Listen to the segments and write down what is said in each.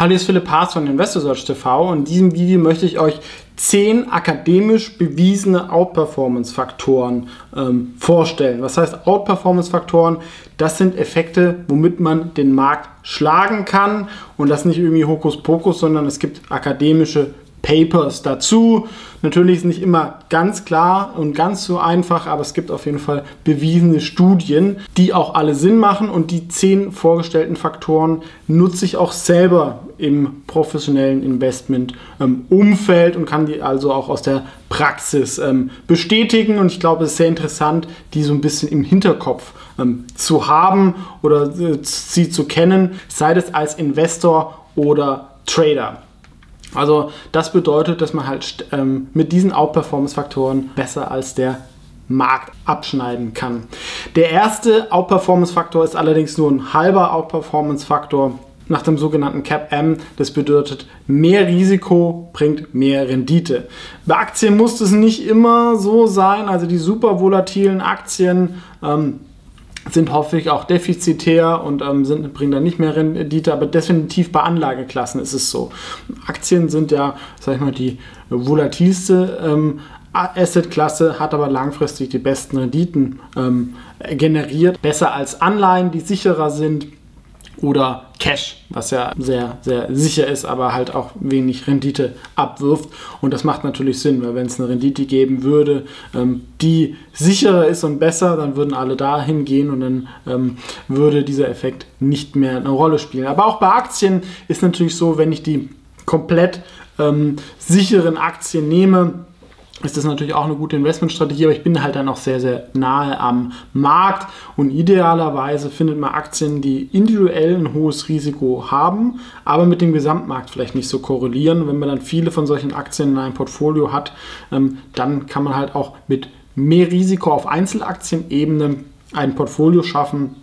Hallo, hier ist Philipp Haas von InvestorSearch TV und in diesem Video möchte ich euch zehn akademisch bewiesene Outperformance-Faktoren ähm, vorstellen. Was heißt Outperformance-Faktoren? Das sind Effekte, womit man den Markt schlagen kann und das nicht irgendwie Hokuspokus, sondern es gibt akademische Papers dazu. Natürlich ist nicht immer ganz klar und ganz so einfach, aber es gibt auf jeden Fall bewiesene Studien, die auch alle Sinn machen und die zehn vorgestellten Faktoren nutze ich auch selber im professionellen Investment-Umfeld ähm, und kann die also auch aus der Praxis ähm, bestätigen. Und ich glaube, es ist sehr interessant, die so ein bisschen im Hinterkopf ähm, zu haben oder äh, sie zu kennen, sei es als Investor oder Trader. Also das bedeutet, dass man halt ähm, mit diesen Outperformance-Faktoren besser als der Markt abschneiden kann. Der erste Outperformance-Faktor ist allerdings nur ein halber Outperformance-Faktor nach dem sogenannten CAP-M. Das bedeutet, mehr Risiko bringt mehr Rendite. Bei Aktien muss es nicht immer so sein. Also die super volatilen Aktien ähm, sind häufig auch defizitär und ähm, sind, bringen dann nicht mehr Rendite, aber definitiv bei Anlageklassen ist es so. Aktien sind ja, sag ich mal, die volatilste ähm, Assetklasse, hat aber langfristig die besten Renditen ähm, generiert, besser als Anleihen, die sicherer sind oder Cash, was ja sehr, sehr sicher ist, aber halt auch wenig Rendite abwirft. Und das macht natürlich Sinn, weil wenn es eine Rendite geben würde, ähm, die sicherer ist und besser, dann würden alle dahin gehen und dann ähm, würde dieser Effekt nicht mehr eine Rolle spielen. Aber auch bei Aktien ist natürlich so, wenn ich die komplett ähm, sicheren Aktien nehme, ist das natürlich auch eine gute Investmentstrategie, aber ich bin halt dann auch sehr, sehr nahe am Markt und idealerweise findet man Aktien, die individuell ein hohes Risiko haben, aber mit dem Gesamtmarkt vielleicht nicht so korrelieren. Wenn man dann viele von solchen Aktien in einem Portfolio hat, ähm, dann kann man halt auch mit mehr Risiko auf Einzelaktienebene ein Portfolio schaffen,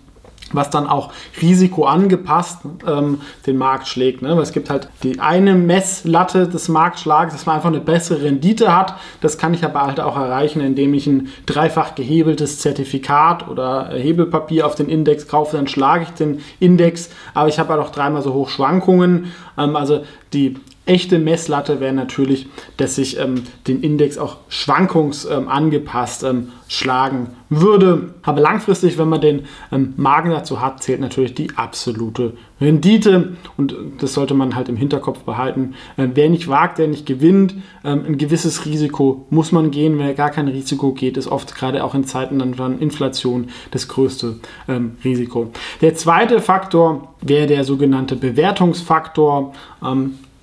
was dann auch risikoangepasst ähm, den Markt schlägt. Ne? Weil es gibt halt die eine Messlatte des Marktschlags, dass man einfach eine bessere Rendite hat. Das kann ich aber halt auch erreichen, indem ich ein dreifach gehebeltes Zertifikat oder Hebelpapier auf den Index kaufe. Dann schlage ich den Index, aber ich habe halt auch dreimal so hoch Schwankungen. Ähm, also die echte Messlatte wäre natürlich, dass ich ähm, den Index auch schwankungsangepasst ähm, ähm, schlagen würde. Aber langfristig, wenn man den ähm, Magen dazu hat, zählt natürlich die absolute Rendite. Und das sollte man halt im Hinterkopf behalten. Äh, wer nicht wagt, der nicht gewinnt. Ähm, ein gewisses Risiko muss man gehen. Wer gar kein Risiko geht, ist oft gerade auch in Zeiten dann Inflation das größte ähm, Risiko. Der zweite Faktor wäre der sogenannte Bewertungsfaktor.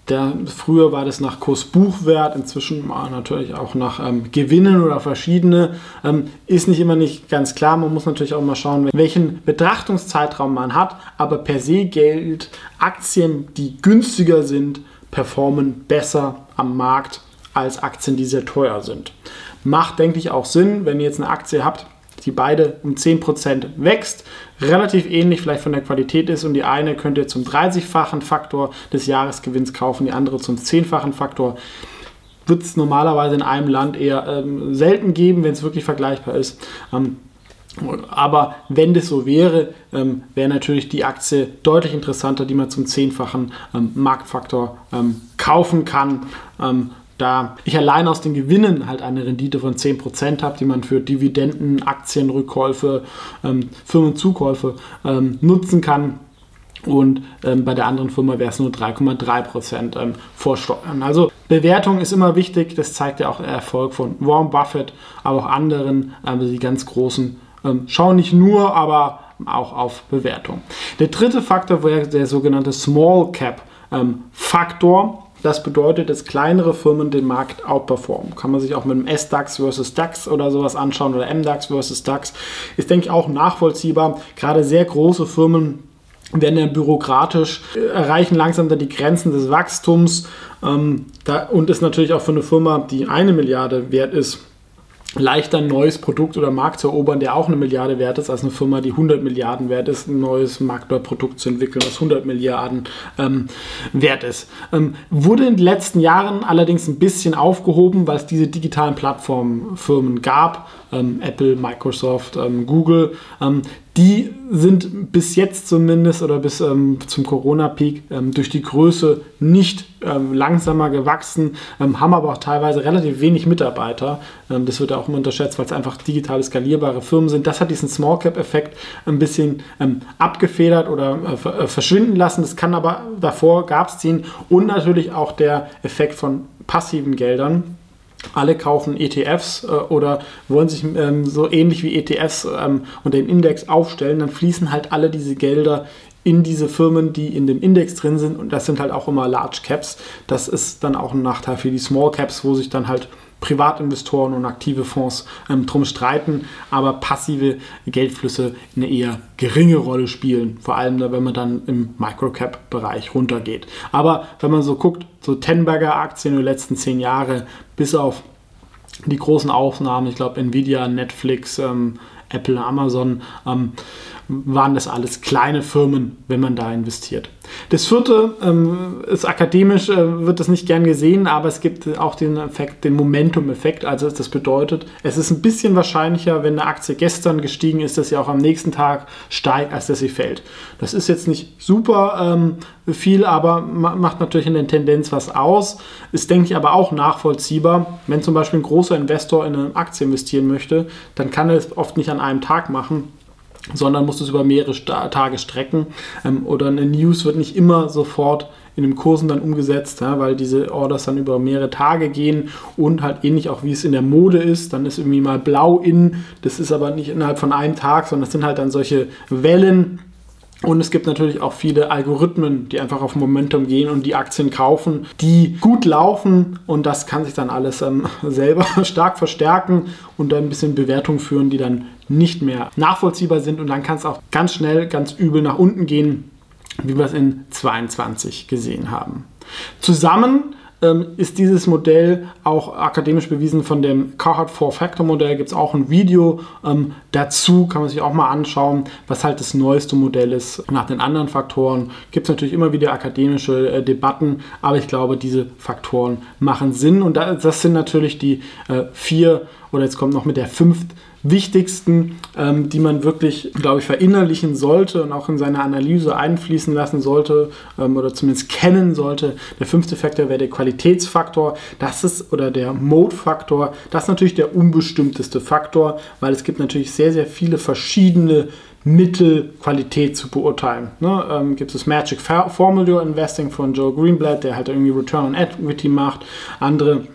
Der, früher war das nach Kursbuchwert, inzwischen natürlich auch nach ähm, Gewinnen oder verschiedene. Ähm, ist nicht immer nicht ganz klar. Man muss natürlich auch mal schauen, welchen Betrachtungszeitraum man hat. Aber per se gilt, Aktien, die günstiger sind, performen besser am Markt als Aktien, die sehr teuer sind. Macht, denke ich, auch Sinn, wenn ihr jetzt eine Aktie habt, die beide um 10% wächst, relativ ähnlich vielleicht von der Qualität ist und die eine könnt ihr zum 30-fachen Faktor des Jahresgewinns kaufen, die andere zum 10-fachen Faktor. Wird es normalerweise in einem Land eher ähm, selten geben, wenn es wirklich vergleichbar ist. Ähm, aber wenn das so wäre, ähm, wäre natürlich die Aktie deutlich interessanter, die man zum zehnfachen ähm, Marktfaktor ähm, kaufen kann. Da ich allein aus den Gewinnen halt eine Rendite von 10% habe, die man für Dividenden, Aktienrückkäufe, ähm, Firmenzukäufe ähm, nutzen kann. Und ähm, bei der anderen Firma wäre es nur 3,3% ähm, vor Steuern. Also Bewertung ist immer wichtig. Das zeigt ja auch der Erfolg von Warren Buffett, aber auch anderen, also die ganz großen. Ähm, schauen nicht nur, aber auch auf Bewertung. Der dritte Faktor wäre der sogenannte Small Cap ähm, Faktor. Das bedeutet, dass kleinere Firmen den Markt outperformen. Kann man sich auch mit dem S-DAX versus DAX oder sowas anschauen oder MDAX versus DAX. Ist, denke ich, auch nachvollziehbar. Gerade sehr große Firmen werden ja bürokratisch, äh, erreichen langsam dann die Grenzen des Wachstums ähm, da, und ist natürlich auch für eine Firma, die eine Milliarde wert ist, leichter ein neues Produkt oder Markt zu erobern, der auch eine Milliarde wert ist, als eine Firma, die 100 Milliarden wert ist, ein neues Markt oder Produkt zu entwickeln, was 100 Milliarden ähm, wert ist. Ähm, wurde in den letzten Jahren allerdings ein bisschen aufgehoben, weil es diese digitalen Plattformfirmen gab, ähm, Apple, Microsoft, ähm, Google, ähm, die sind bis jetzt zumindest oder bis ähm, zum Corona-Peak ähm, durch die Größe nicht ähm, langsamer gewachsen, ähm, haben aber auch teilweise relativ wenig Mitarbeiter. Ähm, das wird auch immer unterschätzt, weil es einfach digitale skalierbare Firmen sind. Das hat diesen Small Cap-Effekt ein bisschen ähm, abgefedert oder äh, äh, verschwinden lassen. Das kann aber davor gab es den und natürlich auch der Effekt von passiven Geldern alle kaufen ETFs äh, oder wollen sich ähm, so ähnlich wie ETFs ähm, und den Index aufstellen, dann fließen halt alle diese Gelder in diese Firmen, die in dem Index drin sind und das sind halt auch immer Large Caps. Das ist dann auch ein Nachteil für die Small Caps, wo sich dann halt Privatinvestoren und aktive Fonds ähm, drum streiten, aber passive Geldflüsse eine eher geringe Rolle spielen, vor allem wenn man dann im Microcap-Bereich runtergeht. Aber wenn man so guckt, so Tenberger Aktien in den letzten zehn Jahre, bis auf die großen Aufnahmen, ich glaube Nvidia, Netflix, ähm, Apple, Amazon, ähm, waren das alles kleine Firmen, wenn man da investiert. Das vierte ähm, ist akademisch, äh, wird das nicht gern gesehen, aber es gibt auch den Effekt, den Momentum-Effekt. Also das bedeutet, es ist ein bisschen wahrscheinlicher, wenn eine Aktie gestern gestiegen ist, dass sie auch am nächsten Tag steigt, als dass sie fällt. Das ist jetzt nicht super ähm, viel, aber macht natürlich in der Tendenz was aus. Ist, denke ich, aber auch nachvollziehbar. Wenn zum Beispiel ein großer Investor in eine Aktie investieren möchte, dann kann er es oft nicht an einem Tag machen sondern musst es über mehrere Tage strecken. Ähm, oder eine News wird nicht immer sofort in den Kursen dann umgesetzt, ja, weil diese Orders dann über mehrere Tage gehen und halt ähnlich auch wie es in der Mode ist, dann ist irgendwie mal blau in, das ist aber nicht innerhalb von einem Tag, sondern es sind halt dann solche Wellen, und es gibt natürlich auch viele Algorithmen, die einfach auf Momentum gehen und die Aktien kaufen, die gut laufen. Und das kann sich dann alles ähm, selber stark verstärken und dann ein bisschen Bewertung führen, die dann nicht mehr nachvollziehbar sind und dann kann es auch ganz schnell, ganz übel nach unten gehen, wie wir es in 22 gesehen haben. Zusammen ähm, ist dieses Modell auch akademisch bewiesen von dem Carhart Four-Factor-Modell. Gibt es auch ein Video ähm, dazu, kann man sich auch mal anschauen, was halt das neueste Modell ist. Nach den anderen Faktoren gibt es natürlich immer wieder akademische äh, Debatten, aber ich glaube, diese Faktoren machen Sinn und das sind natürlich die äh, vier oder jetzt kommt noch mit der fünften wichtigsten, ähm, die man wirklich, glaube ich, verinnerlichen sollte und auch in seine Analyse einfließen lassen sollte ähm, oder zumindest kennen sollte. Der fünfte Faktor wäre der Qualitätsfaktor. Das ist, oder der Mode-Faktor. Das ist natürlich der unbestimmteste Faktor, weil es gibt natürlich sehr, sehr viele verschiedene Mittel Qualität zu beurteilen. Ne, ähm, gibt es Magic Formula Investing von Joe Greenblatt, der halt irgendwie Return on Equity macht. Andere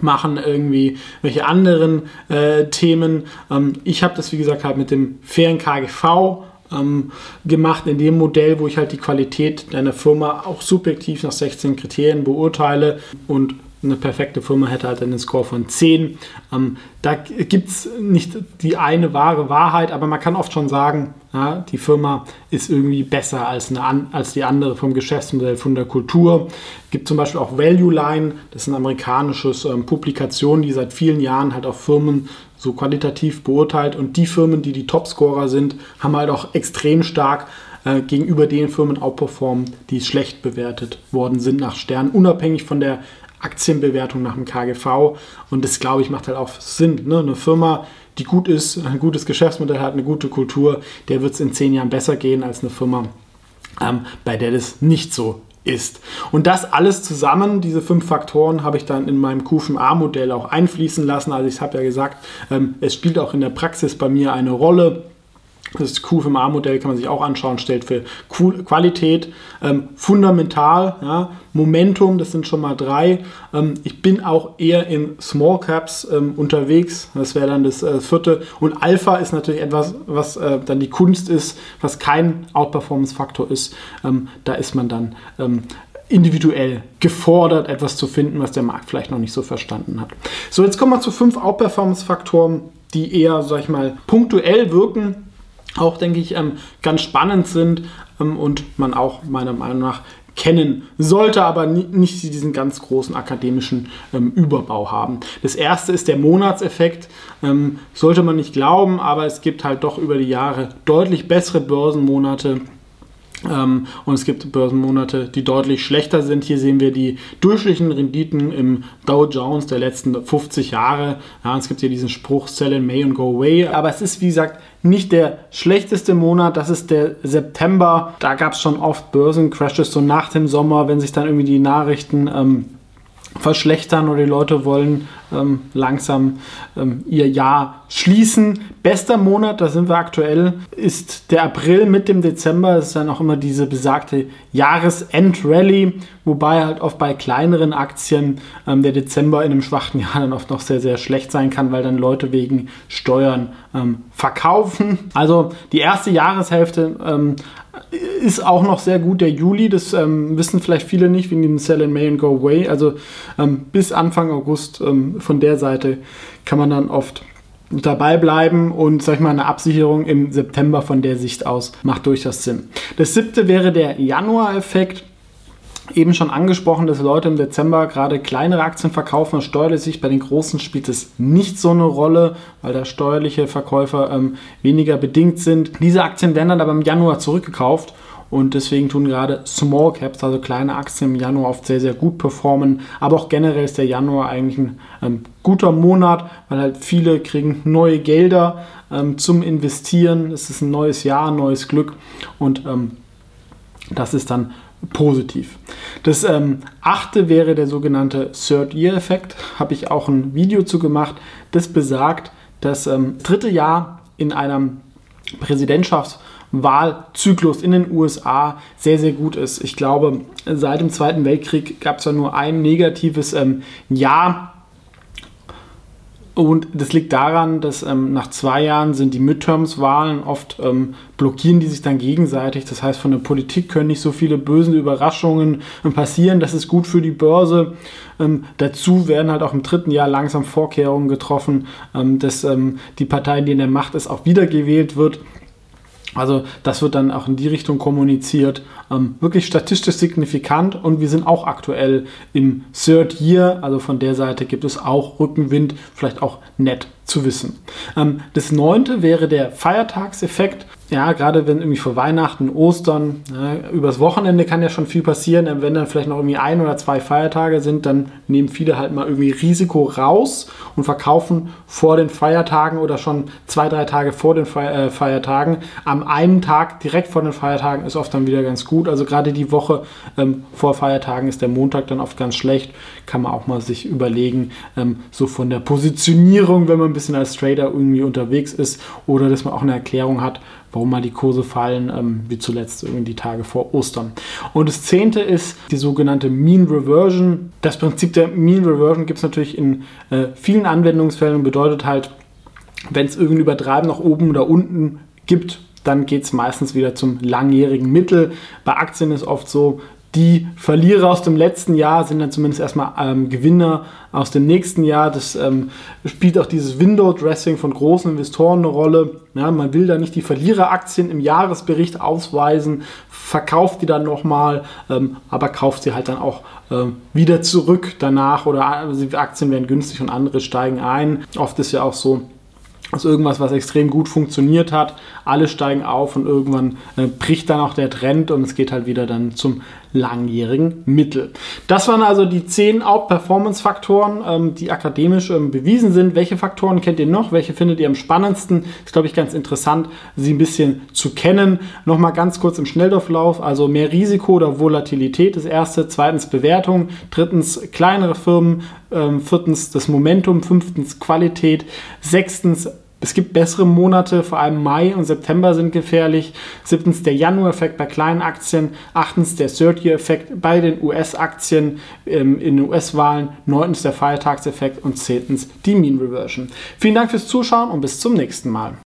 machen irgendwie welche anderen äh, Themen. Ähm, ich habe das, wie gesagt, halt mit dem fairen KGV ähm, gemacht, in dem Modell, wo ich halt die Qualität deiner Firma auch subjektiv nach 16 Kriterien beurteile und eine perfekte Firma hätte halt einen Score von 10. Ähm, da gibt es nicht die eine wahre Wahrheit, aber man kann oft schon sagen, ja, die Firma ist irgendwie besser als, eine, als die andere vom Geschäftsmodell, von der Kultur. Es gibt zum Beispiel auch Value Line, das ist eine amerikanische ähm, Publikation, die seit vielen Jahren halt auch Firmen so qualitativ beurteilt und die Firmen, die die Topscorer sind, haben halt auch extrem stark äh, gegenüber den Firmen outperformt, die schlecht bewertet worden sind nach Sternen, unabhängig von der Aktienbewertung nach dem KGV. Und das, glaube ich, macht halt auch Sinn. Ne? Eine Firma, die gut ist, ein gutes Geschäftsmodell hat, eine gute Kultur, der wird es in zehn Jahren besser gehen als eine Firma, ähm, bei der das nicht so ist. Und das alles zusammen, diese fünf Faktoren, habe ich dann in meinem QFMA-Modell auch einfließen lassen. Also ich habe ja gesagt, ähm, es spielt auch in der Praxis bei mir eine Rolle das QFMA-Modell kann man sich auch anschauen, stellt für Qualität ähm, fundamental, ja, Momentum, das sind schon mal drei. Ähm, ich bin auch eher in Small Caps ähm, unterwegs, das wäre dann das äh, vierte. Und Alpha ist natürlich etwas, was äh, dann die Kunst ist, was kein Outperformance-Faktor ist. Ähm, da ist man dann ähm, individuell gefordert, etwas zu finden, was der Markt vielleicht noch nicht so verstanden hat. So, jetzt kommen wir zu fünf Outperformance-Faktoren, die eher, sag ich mal, punktuell wirken auch, denke ich, ähm, ganz spannend sind ähm, und man auch meiner Meinung nach kennen sollte, aber nicht diesen ganz großen akademischen ähm, Überbau haben. Das erste ist der Monatseffekt. Ähm, sollte man nicht glauben, aber es gibt halt doch über die Jahre deutlich bessere Börsenmonate und es gibt Börsenmonate, die deutlich schlechter sind. Hier sehen wir die durchschnittlichen Renditen im Dow Jones der letzten 50 Jahre. Ja, es gibt hier diesen Spruch Sell in May and go away. Aber es ist, wie gesagt, nicht der schlechteste Monat. Das ist der September. Da gab es schon oft Börsencrashes so nach dem Sommer, wenn sich dann irgendwie die Nachrichten ähm, verschlechtern oder die Leute wollen ähm, langsam ähm, ihr Jahr schließen. Bester Monat, da sind wir aktuell, ist der April mit dem Dezember. Das ist dann auch immer diese besagte Jahresend-Rally, wobei halt oft bei kleineren Aktien ähm, der Dezember in einem schwachen Jahr dann oft noch sehr, sehr schlecht sein kann, weil dann Leute wegen Steuern ähm, verkaufen. Also die erste Jahreshälfte ähm, ist auch noch sehr gut der Juli. Das ähm, wissen vielleicht viele nicht wegen dem Sell in May and Go Away. Also ähm, bis Anfang August ähm, von der Seite kann man dann oft dabei bleiben und sag ich mal eine Absicherung im September von der Sicht aus macht durchaus Sinn. Das siebte wäre der Januar-Effekt eben schon angesprochen, dass Leute im Dezember gerade kleinere Aktien verkaufen. Steuerlich sich bei den großen spielt es nicht so eine Rolle, weil da steuerliche Verkäufer ähm, weniger bedingt sind. Diese Aktien werden dann aber im Januar zurückgekauft und deswegen tun gerade Small Caps, also kleine Aktien im Januar oft sehr, sehr gut performen. Aber auch generell ist der Januar eigentlich ein ähm, guter Monat, weil halt viele kriegen neue Gelder ähm, zum Investieren. Es ist ein neues Jahr, ein neues Glück und ähm, das ist dann positiv. Das ähm, achte wäre der sogenannte Third-Year-Effekt. Habe ich auch ein Video zu gemacht. Das besagt, dass ähm, dritte Jahr in einem Präsidentschaftswahlzyklus in den USA sehr, sehr gut ist. Ich glaube, seit dem Zweiten Weltkrieg gab es ja nur ein negatives ähm, Jahr und das liegt daran, dass ähm, nach zwei Jahren sind die Midterms-Wahlen oft ähm, blockieren die sich dann gegenseitig. Das heißt, von der Politik können nicht so viele böse Überraschungen ähm, passieren. Das ist gut für die Börse. Ähm, dazu werden halt auch im dritten Jahr langsam Vorkehrungen getroffen, ähm, dass ähm, die Partei, die in der Macht ist, auch wiedergewählt wird. Also das wird dann auch in die Richtung kommuniziert. Ähm, wirklich statistisch signifikant und wir sind auch aktuell im Third Year, also von der Seite gibt es auch Rückenwind, vielleicht auch nett zu wissen. Ähm, das neunte wäre der Feiertagseffekt ja, gerade wenn irgendwie vor Weihnachten, Ostern, ja, übers Wochenende kann ja schon viel passieren. Wenn dann vielleicht noch irgendwie ein oder zwei Feiertage sind, dann nehmen viele halt mal irgendwie Risiko raus und verkaufen vor den Feiertagen oder schon zwei, drei Tage vor den äh, Feiertagen. Am einen Tag direkt vor den Feiertagen ist oft dann wieder ganz gut. Also gerade die Woche ähm, vor Feiertagen ist der Montag dann oft ganz schlecht. Kann man auch mal sich überlegen, ähm, so von der Positionierung, wenn man bisschen als Trader irgendwie unterwegs ist oder dass man auch eine Erklärung hat, warum mal die Kurse fallen, ähm, wie zuletzt irgendwie die Tage vor Ostern. Und das zehnte ist die sogenannte Mean Reversion. Das Prinzip der Mean Reversion gibt es natürlich in äh, vielen Anwendungsfällen und bedeutet halt, wenn es irgendwie Übertreiben nach oben oder unten gibt, dann geht es meistens wieder zum langjährigen Mittel. Bei Aktien ist oft so, die Verlierer aus dem letzten Jahr sind dann zumindest erstmal ähm, Gewinner aus dem nächsten Jahr. Das ähm, spielt auch dieses Window-Dressing von großen Investoren eine Rolle. Ja, man will da nicht die Verliereraktien im Jahresbericht ausweisen, verkauft die dann nochmal, ähm, aber kauft sie halt dann auch ähm, wieder zurück danach oder also Aktien werden günstig und andere steigen ein. Oft ist ja auch so, ist irgendwas, was extrem gut funktioniert hat. Alle steigen auf und irgendwann äh, bricht dann auch der Trend und es geht halt wieder dann zum langjährigen Mittel. Das waren also die zehn Out-Performance-Faktoren, ähm, die akademisch ähm, bewiesen sind. Welche Faktoren kennt ihr noch? Welche findet ihr am spannendsten? Ist, glaube ich, ganz interessant, sie ein bisschen zu kennen. Nochmal ganz kurz im Schnelldurchlauf. Also mehr Risiko oder Volatilität, das erste. Zweitens Bewertung. Drittens kleinere Firmen. Ähm, viertens das Momentum. Fünftens Qualität. Sechstens es gibt bessere Monate, vor allem Mai und September sind gefährlich. Siebtens der Januar-Effekt bei kleinen Aktien. Achtens der Third-Year-Effekt bei den US-Aktien ähm, in den US-Wahlen. Neuntens der Feiertagseffekt und zehntens die Mean Reversion. Vielen Dank fürs Zuschauen und bis zum nächsten Mal.